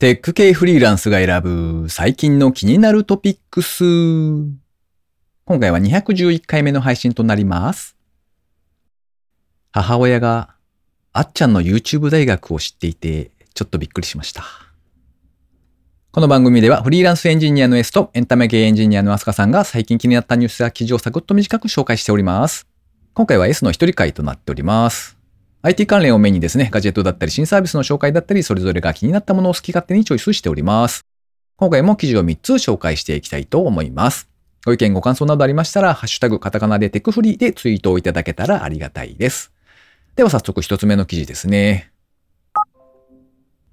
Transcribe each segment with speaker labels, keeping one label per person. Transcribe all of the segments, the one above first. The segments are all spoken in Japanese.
Speaker 1: テック系フリーランスが選ぶ最近の気になるトピックス。今回は211回目の配信となります。母親があっちゃんの YouTube 大学を知っていてちょっとびっくりしました。この番組ではフリーランスエンジニアの S とエンタメ系エンジニアのアスカさんが最近気になったニュースや記事をサクッと短く紹介しております。今回は S の一人会となっております。IT 関連をメインにですね、ガジェットだったり新サービスの紹介だったり、それぞれが気になったものを好き勝手にチョイスしております。今回も記事を3つ紹介していきたいと思います。ご意見ご感想などありましたら、ハッシュタグカタカナでテクフリーでツイートをいただけたらありがたいです。では早速一つ目の記事ですね。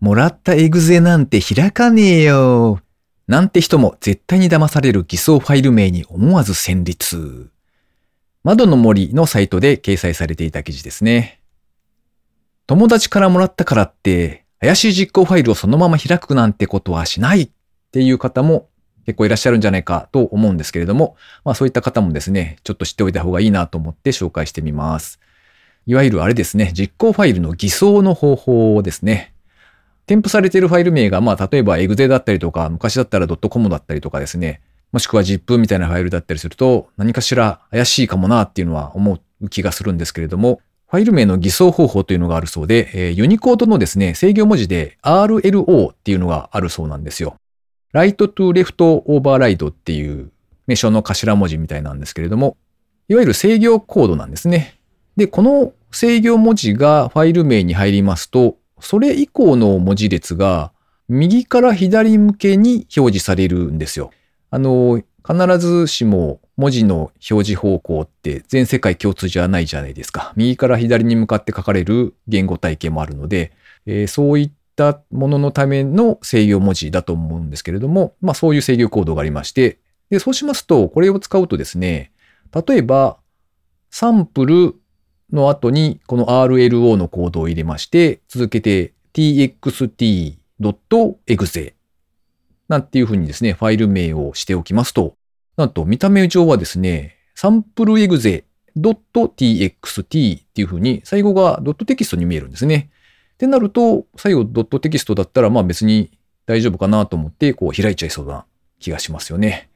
Speaker 1: もらったエグゼなんて開かねえよ。なんて人も絶対に騙される偽装ファイル名に思わず戦慄。窓の森のサイトで掲載されていた記事ですね。友達からもらったからって、怪しい実行ファイルをそのまま開くなんてことはしないっていう方も結構いらっしゃるんじゃないかと思うんですけれども、まあそういった方もですね、ちょっと知っておいた方がいいなと思って紹介してみます。いわゆるあれですね、実行ファイルの偽装の方法ですね。添付されているファイル名が、まあ例えば exe だったりとか、昔だったら .com だったりとかですね、もしくは ZIP みたいなファイルだったりすると、何かしら怪しいかもなっていうのは思う気がするんですけれども、ファイル名の偽装方法というのがあるそうで、えーユニコードのですね、制御文字で RLO っていうのがあるそうなんですよ。Right to Left Override っていう名称の頭文字みたいなんですけれども、いわゆる制御コードなんですね。で、この制御文字がファイル名に入りますと、それ以降の文字列が右から左向けに表示されるんですよ。あの、必ずしも文字の表示方向って全世界共通じゃないじゃないですか。右から左に向かって書かれる言語体系もあるので、えーそういったもののための制御文字だと思うんですけれども、まあそういう制御コードがありまして、で、そうしますと、これを使うとですね、例えば、サンプルの後にこの RLO のコードを入れまして、続けて txt.exe なんていうふうにですね、ファイル名をしておきますと、なんと見た目上はですね、サンプル exe.txt っていうふうに最後がドットテキストに見えるんですね。ってなると、最後ドットテキストだったらまあ別に大丈夫かなと思ってこう開いちゃいそうな気がしますよね。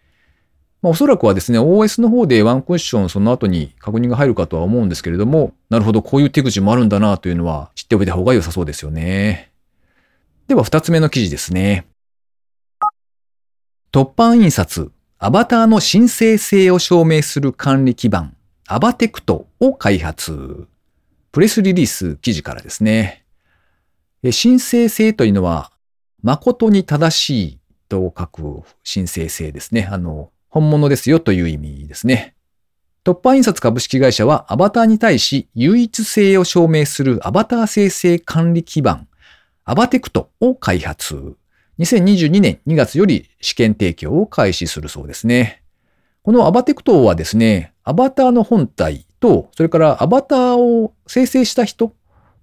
Speaker 1: まあおそらくはですね、OS の方でワンクッションその後に確認が入るかとは思うんですけれども、なるほどこういう手口もあるんだなというのは知っておいた方が良さそうですよね。では二つ目の記事ですね。突版印刷、アバターの申請性を証明する管理基盤、アバテクトを開発。プレスリリース記事からですね。申請性というのは、誠に正しいと書く申請性ですね。あの、本物ですよという意味ですね。突版印刷株式会社はアバターに対し唯一性を証明するアバター生成管理基盤、アバテクトを開発。2022年2月より試験提供を開始するそうですね。このアバテクトはですね、アバターの本体と、それからアバターを生成した人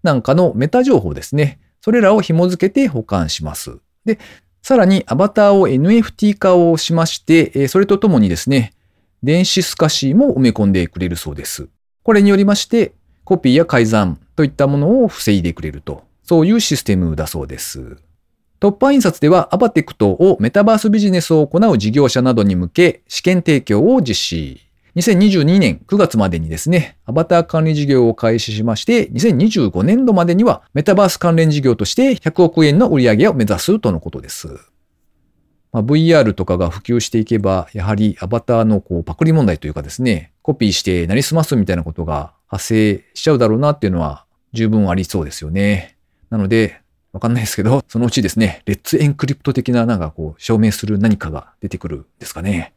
Speaker 1: なんかのメタ情報ですね。それらを紐付けて保管します。で、さらにアバターを NFT 化をしまして、それとともにですね、電子透かしも埋め込んでくれるそうです。これによりまして、コピーや改ざんといったものを防いでくれると、そういうシステムだそうです。突破印刷ではアバテクトをメタバースビジネスを行う事業者などに向け試験提供を実施。2022年9月までにですね、アバター管理事業を開始しまして、2025年度までにはメタバース関連事業として100億円の売り上げを目指すとのことです。まあ、VR とかが普及していけば、やはりアバターのこうパクリ問題というかですね、コピーしてなりすますみたいなことが発生しちゃうだろうなっていうのは十分ありそうですよね。なので、わかんないですけど、そのうちですね、レッツエンクリプト的ななんかこう証明する何かが出てくるんですかね。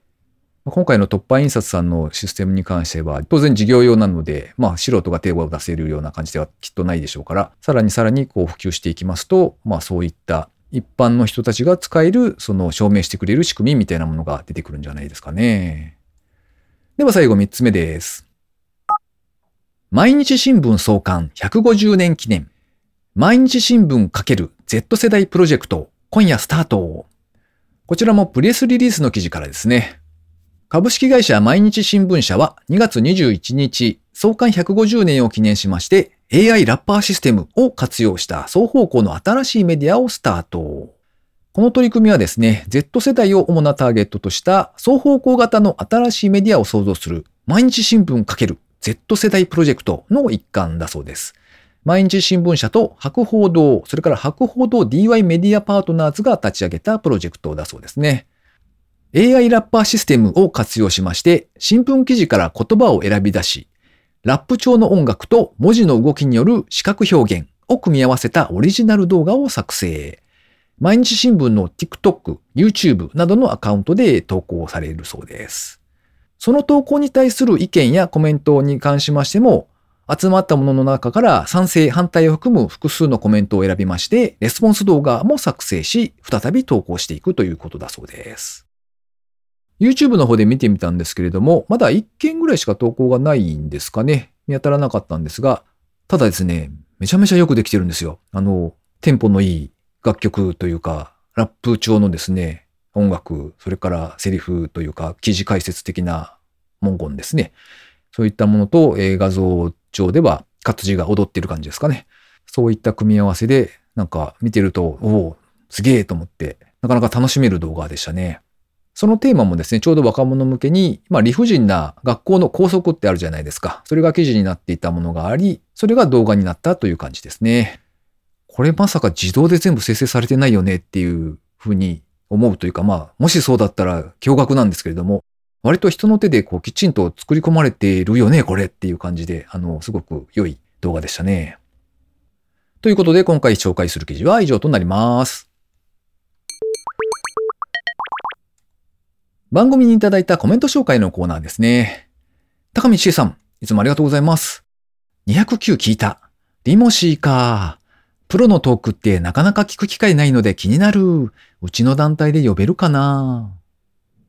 Speaker 1: 今回の突破印刷さんのシステムに関しては、当然事業用なので、まあ素人が手を出せるような感じではきっとないでしょうから、さらにさらにこう普及していきますと、まあそういった一般の人たちが使える、その証明してくれる仕組みみたいなものが出てくるんじゃないですかね。では最後三つ目です。毎日新聞創刊150年記念。毎日新聞×「Z 世代プロジェクト、今夜スタート。こちらもプレスリリースの記事からですね。株式会社毎日新聞社は2月21日、創刊150年を記念しまして、AI ラッパーシステムを活用した双方向の新しいメディアをスタート。この取り組みはですね、Z 世代を主なターゲットとした双方向型の新しいメディアを創造する毎日新聞×。Z 世代プロジェクトの一環だそうです。毎日新聞社と博報堂、それから博報堂 DY メディアパートナーズが立ち上げたプロジェクトだそうですね。AI ラッパーシステムを活用しまして、新聞記事から言葉を選び出し、ラップ調の音楽と文字の動きによる視覚表現を組み合わせたオリジナル動画を作成。毎日新聞の TikTok、YouTube などのアカウントで投稿されるそうです。その投稿に対する意見やコメントに関しましても、集まったものの中から賛成、反対を含む複数のコメントを選びまして、レスポンス動画も作成し、再び投稿していくということだそうです。YouTube の方で見てみたんですけれども、まだ1件ぐらいしか投稿がないんですかね。見当たらなかったんですが、ただですね、めちゃめちゃよくできてるんですよ。あの、テンポのいい楽曲というか、ラップ調のですね、音楽、それからセリフというか、記事解説的な文言ですね。そういったものと、え、画像上では活字が踊ってる感じですかね。そういった組み合わせで、なんか見てると、おお、すげえと思って、なかなか楽しめる動画でしたね。そのテーマもですね、ちょうど若者向けに、まあ理不尽な学校の校則ってあるじゃないですか。それが記事になっていたものがあり、それが動画になったという感じですね。これまさか自動で全部生成されてないよねっていうふうに思うというか、まあ、もしそうだったら驚愕なんですけれども、割と人の手でこうきちんと作り込まれているよね、これっていう感じで、あの、すごく良い動画でしたね。ということで、今回紹介する記事は以上となります。番組にいただいたコメント紹介のコーナーですね。高道恵さん、いつもありがとうございます。209聞いた。リモシーか。プロのトークってなかなか聞く機会ないので気になる。うちの団体で呼べるかな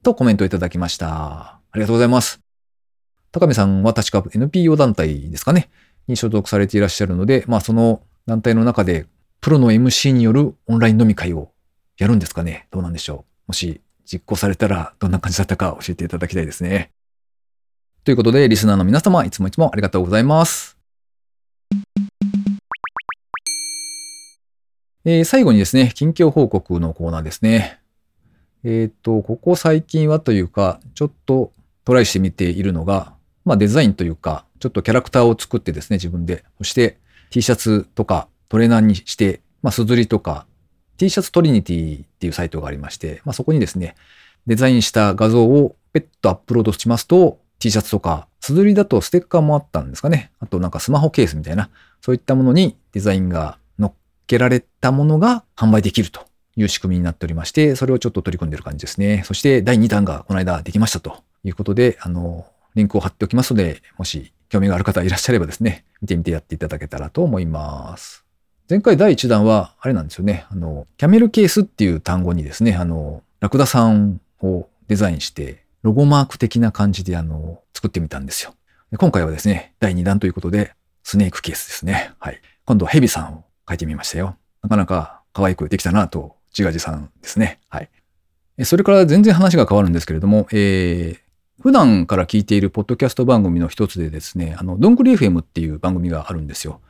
Speaker 1: とコメントいただきました。ありがとうございます。高見さんは確か NPO 団体ですかねに所属されていらっしゃるので、まあその団体の中でプロの MC によるオンライン飲み会をやるんですかねどうなんでしょうもし実行されたらどんな感じだったか教えていただきたいですね。ということで、リスナーの皆様、いつもいつもありがとうございます。えー、最後にですね、近況報告のコーナーですね。えっ、ー、と、ここ最近はというか、ちょっとトライしてみているのが、まあデザインというか、ちょっとキャラクターを作ってですね、自分で。そして T シャツとかトレーナーにして、まあ、すずりとか、T シャツトリニティっていうサイトがありまして、まあ、そこにですね、デザインした画像をペットアップロードしますと、T シャツとか、すずりだとステッカーもあったんですかね。あとなんかスマホケースみたいな、そういったものにデザインが乗っけられたものが販売できるという仕組みになっておりまして、それをちょっと取り組んでる感じですね。そして第2弾がこの間できましたということで、あの、リンクを貼っておきますので、もし興味がある方いらっしゃればですね、見てみてやっていただけたらと思います。前回第1弾は、あれなんですよね。あの、キャメルケースっていう単語にですね、あの、ラクダさんをデザインして、ロゴマーク的な感じであの、作ってみたんですよ。今回はですね、第2弾ということで、スネークケースですね。はい。今度はヘビさんを書いてみましたよ。なかなか可愛くできたなと、自画自賛ですね。はい。それから全然話が変わるんですけれども、えー、普段から聞いているポッドキャスト番組の一つでですね、あの、どんぐり FM っていう番組があるんですよ。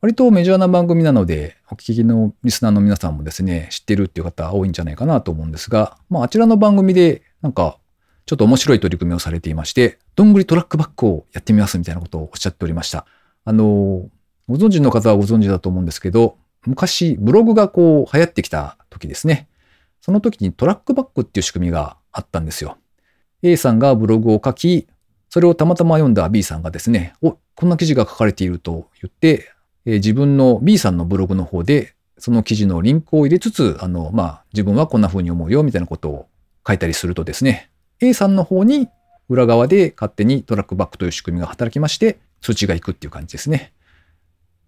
Speaker 1: 割とメジャーな番組なので、お聞きのリスナーの皆さんもですね、知ってるっていう方多いんじゃないかなと思うんですが、まあ、あちらの番組で、なんか、ちょっと面白い取り組みをされていまして、どんぐりトラックバックをやってみますみたいなことをおっしゃっておりました。あの、ご存知の方はご存知だと思うんですけど、昔ブログがこう流行ってきた時ですね。その時にトラックバックっていう仕組みがあったんですよ。A さんがブログを書き、それをたまたま読んだ B さんがですね、お、こんな記事が書かれていると言って、えー、自分の B さんのブログの方で、その記事のリンクを入れつつ、あの、まあ、自分はこんな風に思うよ、みたいなことを書いたりするとですね、A さんの方に裏側で勝手にトラックバックという仕組みが働きまして、通知がいくっていう感じですね。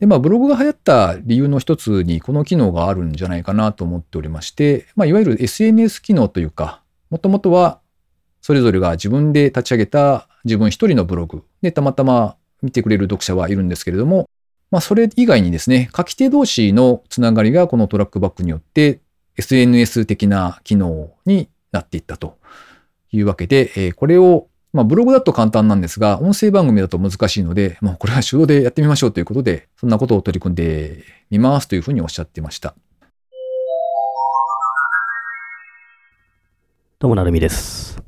Speaker 1: で、まあ、ブログが流行った理由の一つに、この機能があるんじゃないかなと思っておりまして、まあ、いわゆる SNS 機能というか、もともとは、それぞれが自分で立ち上げた自分一人のブログで、たまたま見てくれる読者はいるんですけれども、まあ、それ以外にですね、書き手同士のつながりがこのトラックバックによって SNS 的な機能になっていったというわけで、えこれをまあ、ブログだと簡単なんですが、音声番組だと難しいので、もうこれは手動でやってみましょうということで、そんなことを取り組んでみますというふうにおっしゃってました。
Speaker 2: どうもなるみです。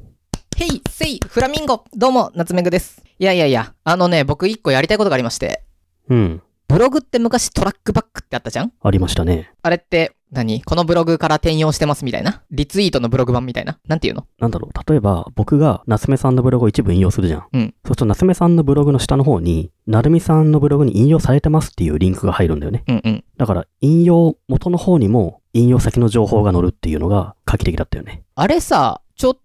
Speaker 3: ヘイ、セイ、フラミンゴどうも、夏目ぐです。いやいやいや、あのね、僕一個やりたいことがありまして、
Speaker 2: うん。
Speaker 3: ブログって昔トラックバックってあったじゃん？
Speaker 2: ありましたね。
Speaker 3: あれって何、このブログから転用してますみたいな？リツイートのブログ版みたいな？なんていうの？
Speaker 2: なんだろう。例えば、僕が夏目さんのブログを一部引用するじゃん。
Speaker 3: うん。
Speaker 2: そうすると夏目さんのブログの下の方に、なるみさんのブログに引用されてますっていうリンクが入るんだよね。
Speaker 3: うんうん。
Speaker 2: だから、引用元の方にも、引用先の情報が載るっていうのが画期的だったよね。
Speaker 3: あれさ、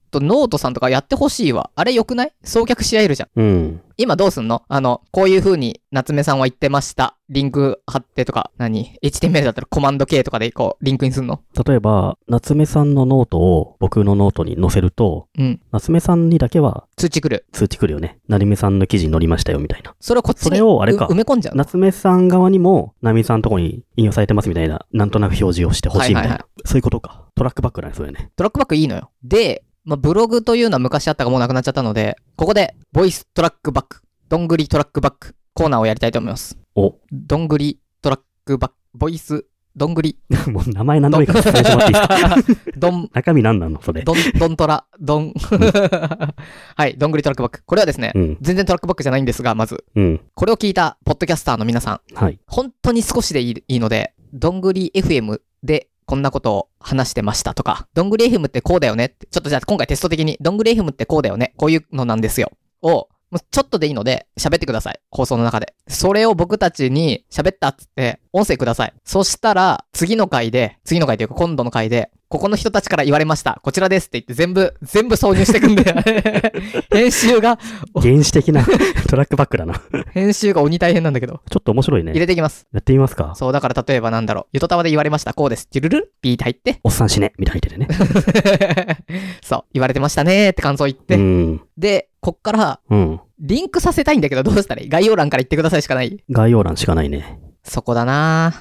Speaker 3: とノートさんとかやってほしいわ。あれ良くない？送客し合えるじゃん。
Speaker 2: うん。
Speaker 3: 今どうすんの？あの、こういう風に夏目さんは言ってました。リンク貼ってとか、何 ?HTML だったらコマンド K とかでこう、リンクにすんの？
Speaker 2: 例えば、夏目さんのノートを僕のノートに載せると、
Speaker 3: うん。
Speaker 2: 夏目さんにだけは
Speaker 3: 通知来る。
Speaker 2: 通知来るよね。なるみさんの記事に載りましたよみたいな。
Speaker 3: それをこっちに
Speaker 2: それをあれか
Speaker 3: う埋め込んじゃうの？
Speaker 2: 夏目さん側にも、なるみさんのとこに引用されてますみたいな、なんとなく表示をしてほしいみたいな。
Speaker 3: はいはいは
Speaker 2: そういうことか。トラックバックだね、それね。
Speaker 3: トラックバックいいのよ。で、まあ、ブログというのは昔あったがもうなくなっちゃったので、ここで、ボイストラックバック、どんぐりトラックバック、コーナーをやりたいと思います。
Speaker 2: お、
Speaker 3: どんぐりトラックバック、ボイス、どんぐり。
Speaker 2: もう名前何でもいいから説明してもらっていいですか？
Speaker 3: どん、
Speaker 2: 中身何なの？それ。
Speaker 3: どん、どんトラ、どん。はい、どんぐりトラックバック。これはですね、
Speaker 2: うん、
Speaker 3: 全然トラックバックじゃないんですが、まず、
Speaker 2: うん。
Speaker 3: これを聞いたポッドキャスターの皆さん、
Speaker 2: はい。
Speaker 3: 本当に少しでいいいいので、どんぐり FM でこんなことを話してましたとか、ドングレイフムってこうだよねって、ちょっとじゃあ今回テスト的に、ドングレイフムってこうだよね、こういうのなんですよ。を、もうちょっとでいいので喋ってください。放送の中で。それを僕たちに喋ったっつって音声ください。そしたら次の回で、次の回というか今度の回で、ここの人たちから言われました。こちらですって言って全部、全部挿入してくんで、編集が、
Speaker 2: 原始的なトラックバックだな。ち
Speaker 3: 編集が鬼大変なんだけど。
Speaker 2: ょっと面白いね。
Speaker 3: 入れていきます。
Speaker 2: やってみますか。
Speaker 3: そう、だから例えばなんだろう。ゆとたわで言われました。こうです。ジュルルピーって入って。
Speaker 2: おっさん死ねみたいな入っててね。
Speaker 3: そう、言われてましたねーって感想言って。
Speaker 2: うん。
Speaker 3: で、こっから、
Speaker 2: うん。
Speaker 3: リンクさせたいんだけど、どうしたらいい？概要欄から言ってくださいしかない？
Speaker 2: 概要欄しかないね。
Speaker 3: そこだな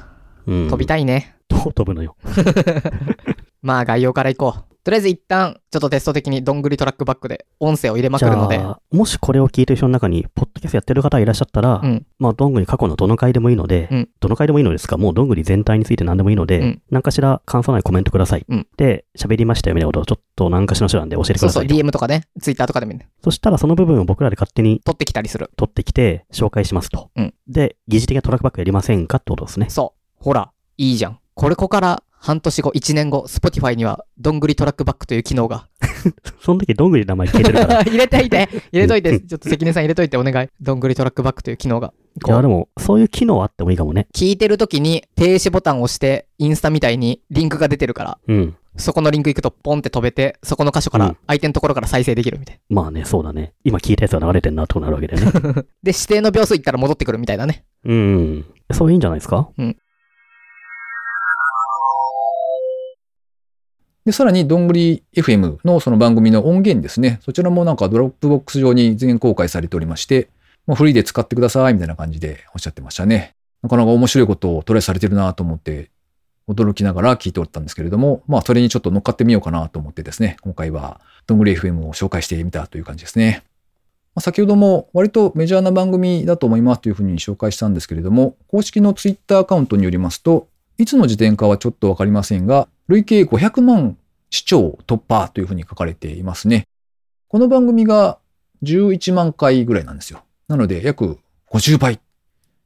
Speaker 2: うん。
Speaker 3: ー飛びたいね。
Speaker 2: どう飛ぶのよ。
Speaker 3: まあ、概要から行こう。とりあえず一旦、ちょっとテスト的にどんぐりトラックバックで音声を入れまく
Speaker 2: じ
Speaker 3: るので。
Speaker 2: ゃあ、もしこれを聞いてる人の中に、ポッドキャストやってる方がいらっしゃったら、
Speaker 3: うん。
Speaker 2: まあ、どんぐり過去のどの回でもいいので、
Speaker 3: うん
Speaker 2: どの回でもいいのですかもうどんぐり全体について何でもいいので、
Speaker 3: うん
Speaker 2: 何かしら感想ないコメントください。
Speaker 3: うん
Speaker 2: で、喋りましたよみたいなことをちょっと何かしらの手段で教えてく
Speaker 3: そうそう、
Speaker 2: ださいと。
Speaker 3: DM とかね、Twitter とかでもいいね。
Speaker 2: そしたらその部分を僕らで勝手に
Speaker 3: 取ってきたりする。
Speaker 2: 取ってきて紹介しますと。
Speaker 3: うん
Speaker 2: で、疑似的なトラックバックやりませんかってことですね。
Speaker 3: そう。ほら、いいじゃん。これここから半年後、1年後、Spotify にはどんぐりトラックバックという機能が。
Speaker 2: その時どんぐりの名前消えてるから。い
Speaker 3: 入れていて、入れといて、
Speaker 2: うん
Speaker 3: ちょっと関根さん入れといてお願い。どんぐりトラックバックという機能が。こ
Speaker 2: や、
Speaker 3: う
Speaker 2: でも、そういう機能あってもいいかもね。
Speaker 3: 聞いてる時に停止ボタンを押して、インスタみたいにリンクが出てるから、
Speaker 2: うん。
Speaker 3: そこのリンク行くとポンって飛べて、そこの箇所か
Speaker 2: うん
Speaker 3: ら、相手のところから再生できるみたいな。
Speaker 2: まあね、そうだね。今聞いたやつが流れてんなとになるわけだよね。
Speaker 3: で、指定の秒数いったら戻ってくるみたいなね。
Speaker 2: うん。そういいんじゃないですか？
Speaker 1: で、さらに、どんぐり FM のその番組の音源ですね。そちらもなんか Dropbox 上に全公開されておりまして、もうフリーで使ってくださいみたいな感じでおっしゃってましたね。なかなか面白いことをトライされてるなと思って、驚きながら聞いておったんですけれども、まあ、それにちょっと乗っかってみようかなと思ってですね、今回は、どんぐり FM を紹介してみたという感じですね。まあ先ほども割とメジャーな番組だと思いますというふうに紹介したんですけれども、公式のツイッターアカウントによりますと、いつの時点かはちょっとわかりませんが、累計500万視聴突破というふうに書かれていますね。この番組が11万回ぐらいなんですよ。なので約50倍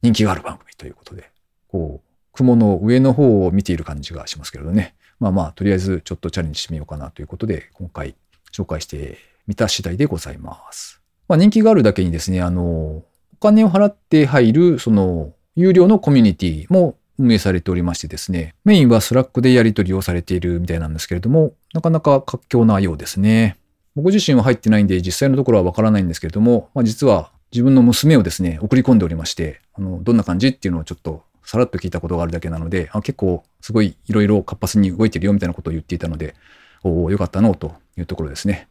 Speaker 1: 人気がある番組ということで、こう、雲の上の方を見ている感じがしますけれどね。まあまあ、とりあえずちょっとチャレンジしてみようかなということで、今回紹介してみた次第でございます。まあ人気があるだけにですね、あの、お金を払って入る、その、有料のコミュニティも運営されておりましてですね、メインは Slack でやり取りをされているみたいなんですけれども、なかなか活況なようですね。僕自身は入ってないんで実際のところはわからないんですけれども、まあ、実は自分の娘をですね、送り込んでおりまして、あの、どんな感じっていうのをちょっとさらっと聞いたことがあるだけなので、あ結構すごいいろいろ活発に動いてるよみたいなことを言っていたので、おお、よかったのというところですね。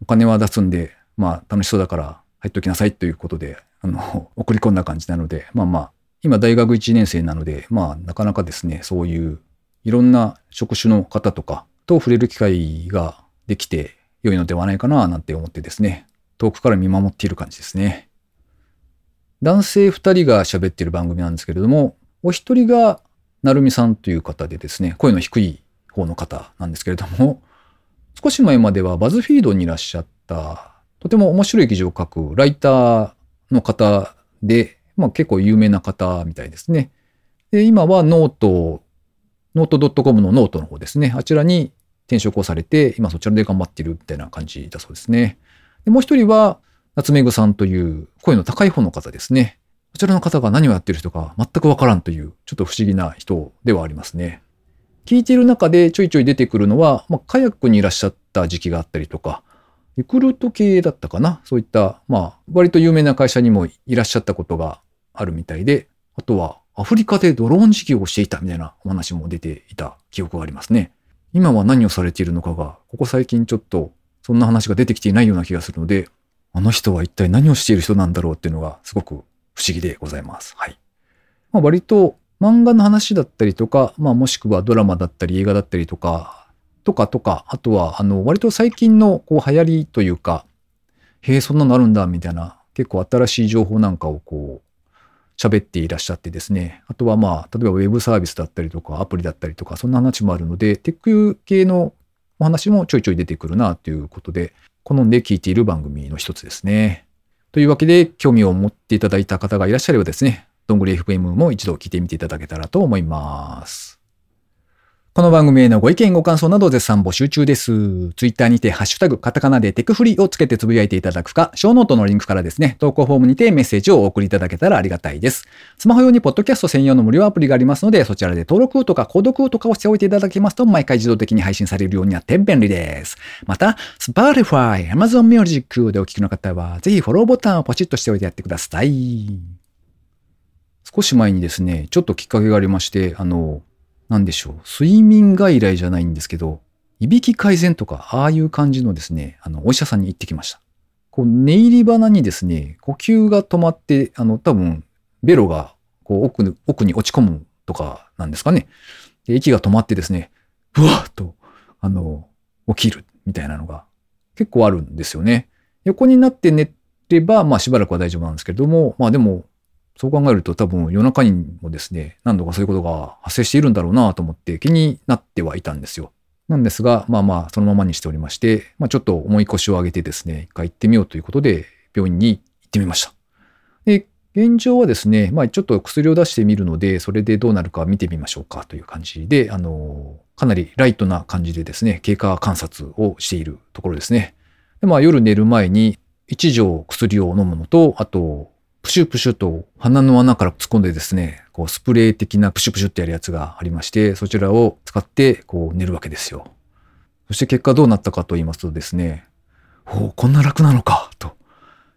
Speaker 1: お金は出すんで、まあ楽しそうだから入っておきなさいということで、あの、送り込んだ感じなので、まあまあ、今大学1年生なので、まあなかなかですね、そういういろんな職種の方とかと触れる機会ができて良いのではないかななんて思ってですね、遠くから見守っている感じですね。男性2人が喋っている番組なんですけれども、お一人がなるみさんという方でですね、声の低い方の方なんですけれども、少し前までは BuzzFeed にいらっしゃった、とても面白い記事を書くライターの方で、まあ結構有名な方みたいですね。で、今はノート、ノート .com のノートの方ですね。あちらに転職をされて、今そちらで頑張ってるみたいな感じだそうですね。でもう一人は、夏目ぐさんという声の高い方の方ですね。こちらの方が何をやってる人か全くわからんという、ちょっと不思議な人ではありますね。聞いている中でちょいちょい出てくるのは、まあ、カヤックにいらっしゃった時期があったりとか、リクルート系だったかなそういった、まあ、割と有名な会社にもいらっしゃったことがあるみたいで、あとはアフリカでドローン事業をしていたみたいなお話も出ていた記憶がありますね。今は何をされているのかが、ここ最近ちょっとそんな話が出てきていないような気がするので、あの人は一体何をしている人なんだろうっていうのがすごく不思議でございます。はい。まあ、割と漫画の話だったりとか、まあもしくはドラマだったり映画だったりとか、とかとか、あとはあの割と最近のこう流行りというか、へえ、そんなのあるんだみたいな結構新しい情報なんかをこう喋っていらっしゃってですね。あとはまあ、例えばウェブサービスだったりとかアプリだったりとか、そんな話もあるので、テック系のお話もちょいちょい出てくるなということで、好んで聞いている番組の一つですね。というわけで、興味を持っていただいた方がいらっしゃればですね、どんぐり FM も一度聞いてみていただけたらと思います。この番組へのご意見ご感想など絶賛募集中です。ツイッターにてハッシュタグカタカナでテクフリをつけてつぶやいていただくか、ショーノートのリンクからですね、投稿フォームにてメッセージをお送りいただけたらありがたいです。スマホ用にポッドキャスト専用の無料アプリがありますので、そちらで登録とか購読とかをしておいていただけますと、毎回自動的に配信されるようになって便利です。また、Spotify、Amazon Music でお聞きの方は、ぜひフォローボタンをポチッとしておいてやってください。少し前にですね、ちょっときっかけがありまして、あの、なんでしょう、睡眠外来じゃないんですけど、いびき改善とか、ああいう感じのですね、あの、お医者さんに行ってきました。こう、寝入り鼻にですね、呼吸が止まって、あの、多分、ベロが、こう、奥に、奥に落ち込むとかなんですかね。で息が止まってですね、ふわっと、あの、起きるみたいなのが結構あるんですよね。横になって寝れば、まあしばらくは大丈夫なんですけれども、まあでも、そう考えると多分夜中にもですね、何度かそういうことが発生しているんだろうなと思って気になってはいたんですよ。なんですが、まあまあそのままにしておりまして、まあちょっと重い腰を上げてですね、一回行ってみようということで病院に行ってみました。で、現状はですね、まあちょっと薬を出してみるので、それでどうなるか見てみましょうかという感じで、あの、かなりライトな感じでですね、経過観察をしているところですね。で、まあ夜寝る前に一錠薬を飲むのと、あと、プシュプシュと鼻の穴から突っ込んでですね、こうスプレー的なプシュプシュってやるやつがありまして、そちらを使ってこう寝るわけですよ。そして結果どうなったかと言いますとですね、おお、こんな楽なのか、と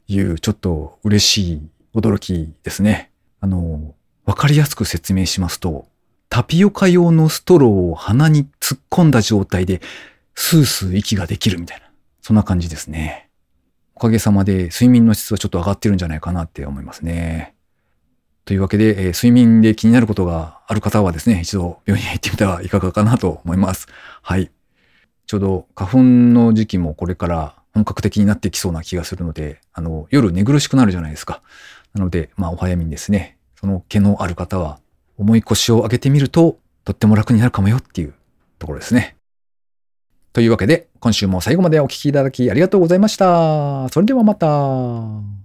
Speaker 1: いうちょっと嬉しい驚きですね。あの、わかりやすく説明しますと、タピオカ用のストローを鼻に突っ込んだ状態で、スースー息ができるみたいな、そんな感じですね。おかげさまで睡眠の質はちょっと上がってるんじゃないかなって思いますね。というわけで、えー睡眠で気になることがある方はですね、一度病院へ行ってみてはいかがかなと思います。はい。ちょうど花粉の時期もこれから本格的になってきそうな気がするので、あの、夜寝苦しくなるじゃないですか。なので、まあお早めにですね、その毛のある方は重い腰を上げてみると、とっても楽になるかもよっていうところですね。というわけで、今週も最後までお聴きいただきありがとうございました。それではまた。